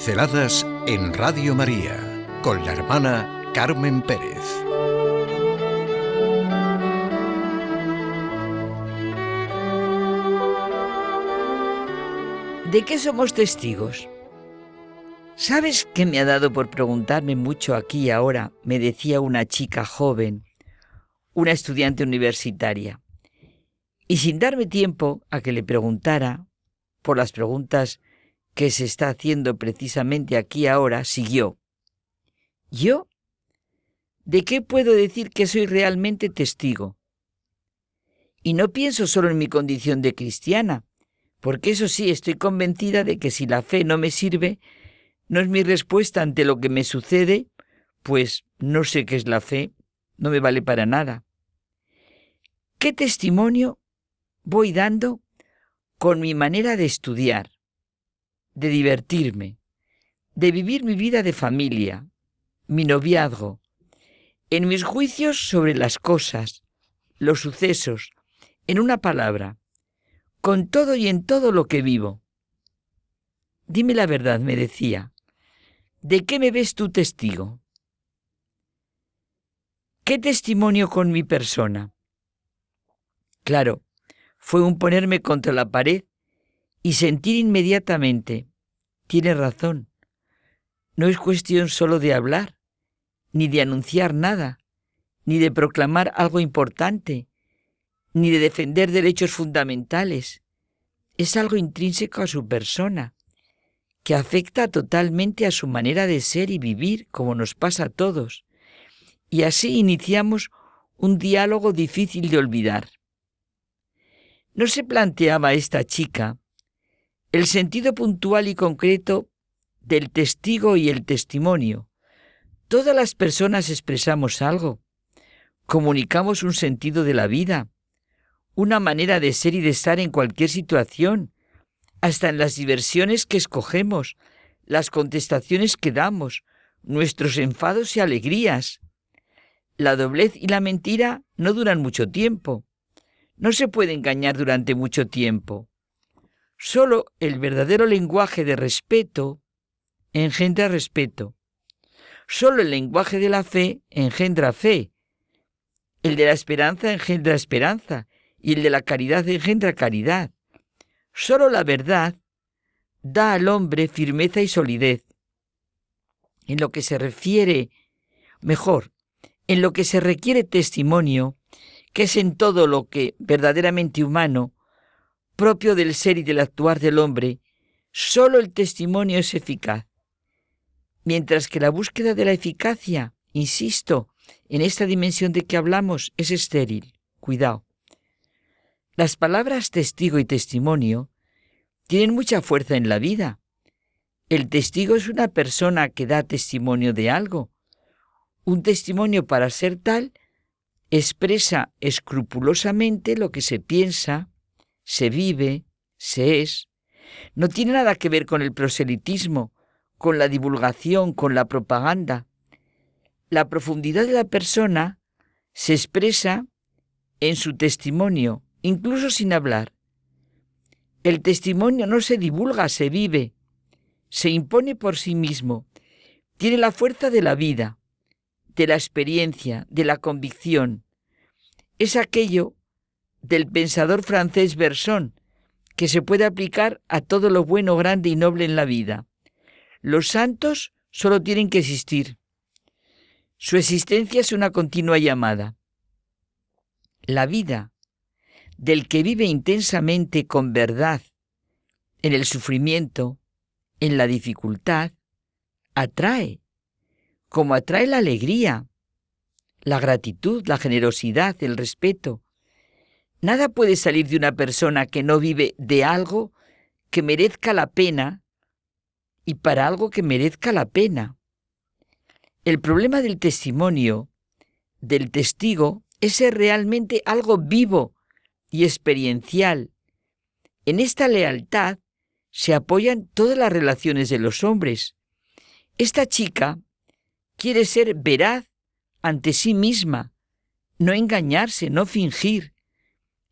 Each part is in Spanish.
Pinceladas en Radio María con la hermana Carmen Pérez. ¿De qué somos testigos? ¿Sabes qué me ha dado por preguntarme mucho aquí y ahora? Me decía una chica joven, una estudiante universitaria. Y sin darme tiempo a que le preguntara, por las preguntas que se está haciendo precisamente aquí ahora, siguió. ¿Yo? ¿De qué puedo decir que soy realmente testigo? Y no pienso solo en mi condición de cristiana, porque eso sí, estoy convencida de que si la fe no me sirve, no es mi respuesta ante lo que me sucede, pues no sé qué es la fe, no me vale para nada. ¿Qué testimonio voy dando con mi manera de estudiar, de divertirme, de vivir mi vida de familia, mi noviazgo, en mis juicios sobre las cosas, los sucesos, en una palabra, con todo y en todo lo que vivo. Dime la verdad, me decía, ¿de qué me ves tú testigo? ¿Qué testimonio con mi persona? Claro, fue un ponerme contra la pared y sentir inmediatamente, tiene razón, no es cuestión solo de hablar, ni de anunciar nada, ni de proclamar algo importante, ni de defender derechos fundamentales. Es algo intrínseco a su persona, que afecta totalmente a su manera de ser y vivir, como nos pasa a todos. Y así iniciamos un diálogo difícil de olvidar. No se planteaba esta chica el sentido puntual y concreto del testigo y el testimonio. Todas las personas expresamos algo, comunicamos un sentido de la vida, una manera de ser y de estar en cualquier situación, hasta en las diversiones que escogemos, las contestaciones que damos, nuestros enfados y alegrías. La doblez y la mentira no duran mucho tiempo. No se puede engañar durante mucho tiempo. Solo el verdadero lenguaje de respeto engendra respeto. Solo el lenguaje de la fe engendra fe. El de la esperanza engendra esperanza y el de la caridad engendra caridad. Solo la verdad da al hombre firmeza y solidez. En lo que se refiere, mejor, en lo que se requiere testimonio, que es en todo lo que verdaderamente humano, propio del ser y del actuar del hombre, solo el testimonio es eficaz. Mientras que la búsqueda de la eficacia, insisto, en esta dimensión de que hablamos, es estéril. Cuidado. Las palabras testigo y testimonio tienen mucha fuerza en la vida. El testigo es una persona que da testimonio de algo. Un testimonio para ser tal expresa escrupulosamente lo que se piensa, se vive, se es. No tiene nada que ver con el proselitismo, con la divulgación, con la propaganda. La profundidad de la persona se expresa en su testimonio, incluso sin hablar. El testimonio no se divulga, se vive, se impone por sí mismo, tiene la fuerza de la vida, de la experiencia, de la convicción. Es aquello del pensador francés Berson, que se puede aplicar a todo lo bueno, grande y noble en la vida. Los santos solo tienen que existir. Su existencia es una continua llamada. La vida del que vive intensamente con verdad en el sufrimiento, en la dificultad, atrae, como atrae la alegría, la gratitud, la generosidad, el respeto, Nada puede salir de una persona que no vive de algo que merezca la pena y para algo que merezca la pena. El problema del testimonio, del testigo, es ser realmente algo vivo y experiencial. En esta lealtad se apoyan todas las relaciones de los hombres. Esta chica quiere ser veraz ante sí misma, no engañarse, no fingir,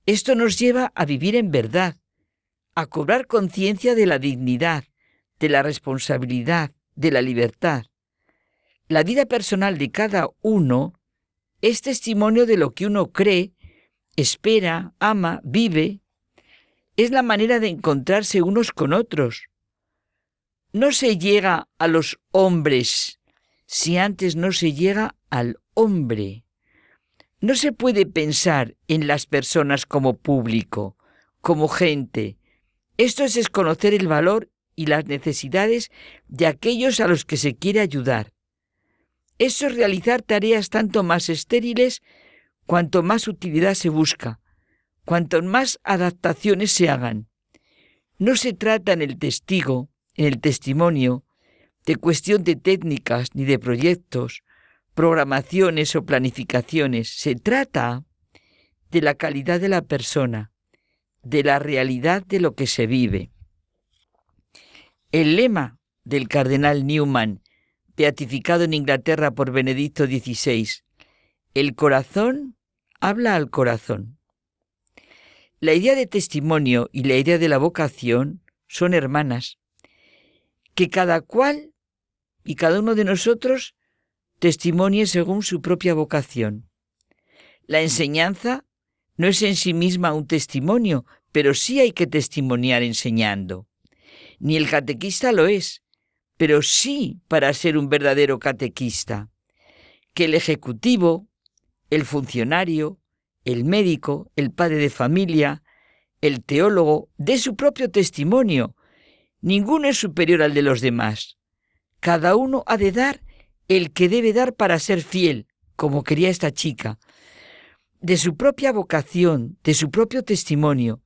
esto nos lleva a vivir en verdad, a cobrar conciencia de la dignidad, de la responsabilidad, de la libertad. La vida personal de cada uno es testimonio de lo que uno cree, espera, ama, vive. Es la manera de encontrarse unos con otros. No se llega a los hombres si antes no se llega al hombre. No se puede pensar en las personas como público, como gente. Esto es desconocer el valor y las necesidades de aquellos a los que se quiere ayudar. Eso es realizar tareas tanto más estériles cuanto más utilidad se busca, cuanto más adaptaciones se hagan. No se trata en el testigo, en el testimonio, de cuestión de técnicas ni de proyectos, programaciones o planificaciones. Se trata de la calidad de la persona, de la realidad de lo que se vive. El lema del cardenal Newman, beatificado en Inglaterra por Benedicto XVI, el corazón habla al corazón. La idea de testimonio y la idea de la vocación son hermanas, que cada cual y cada uno de nosotros testimonie según su propia vocación. La enseñanza no es en sí misma un testimonio, pero sí hay que testimoniar enseñando. Ni el catequista lo es, pero sí para ser un verdadero catequista. Que el ejecutivo, el funcionario, el médico, el padre de familia, el teólogo, dé su propio testimonio. Ninguno es superior al de los demás. Cada uno ha de dar el que debe dar para ser fiel, como quería esta chica, de su propia vocación, de su propio testimonio.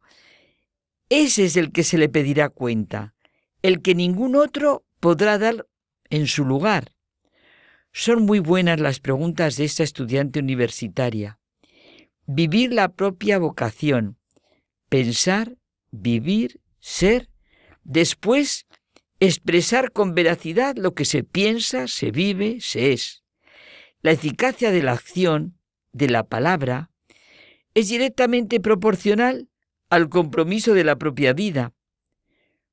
Ese es el que se le pedirá cuenta, el que ningún otro podrá dar en su lugar. Son muy buenas las preguntas de esta estudiante universitaria. Vivir la propia vocación, pensar, vivir, ser, después expresar con veracidad lo que se piensa, se vive, se es. La eficacia de la acción, de la palabra, es directamente proporcional al compromiso de la propia vida.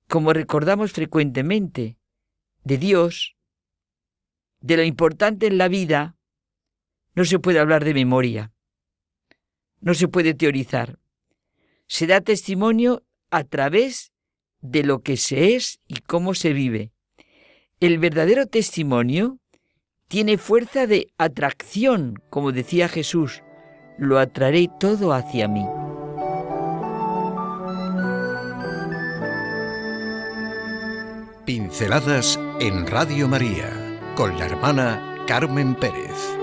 Como recordamos frecuentemente, de Dios, de lo importante en la vida, no se puede hablar de memoria, no se puede teorizar. Se da testimonio a través de lo que se es y cómo se vive. El verdadero testimonio tiene fuerza de atracción, como decía Jesús, lo atraeré todo hacia mí. Pinceladas en Radio María con la hermana Carmen Pérez.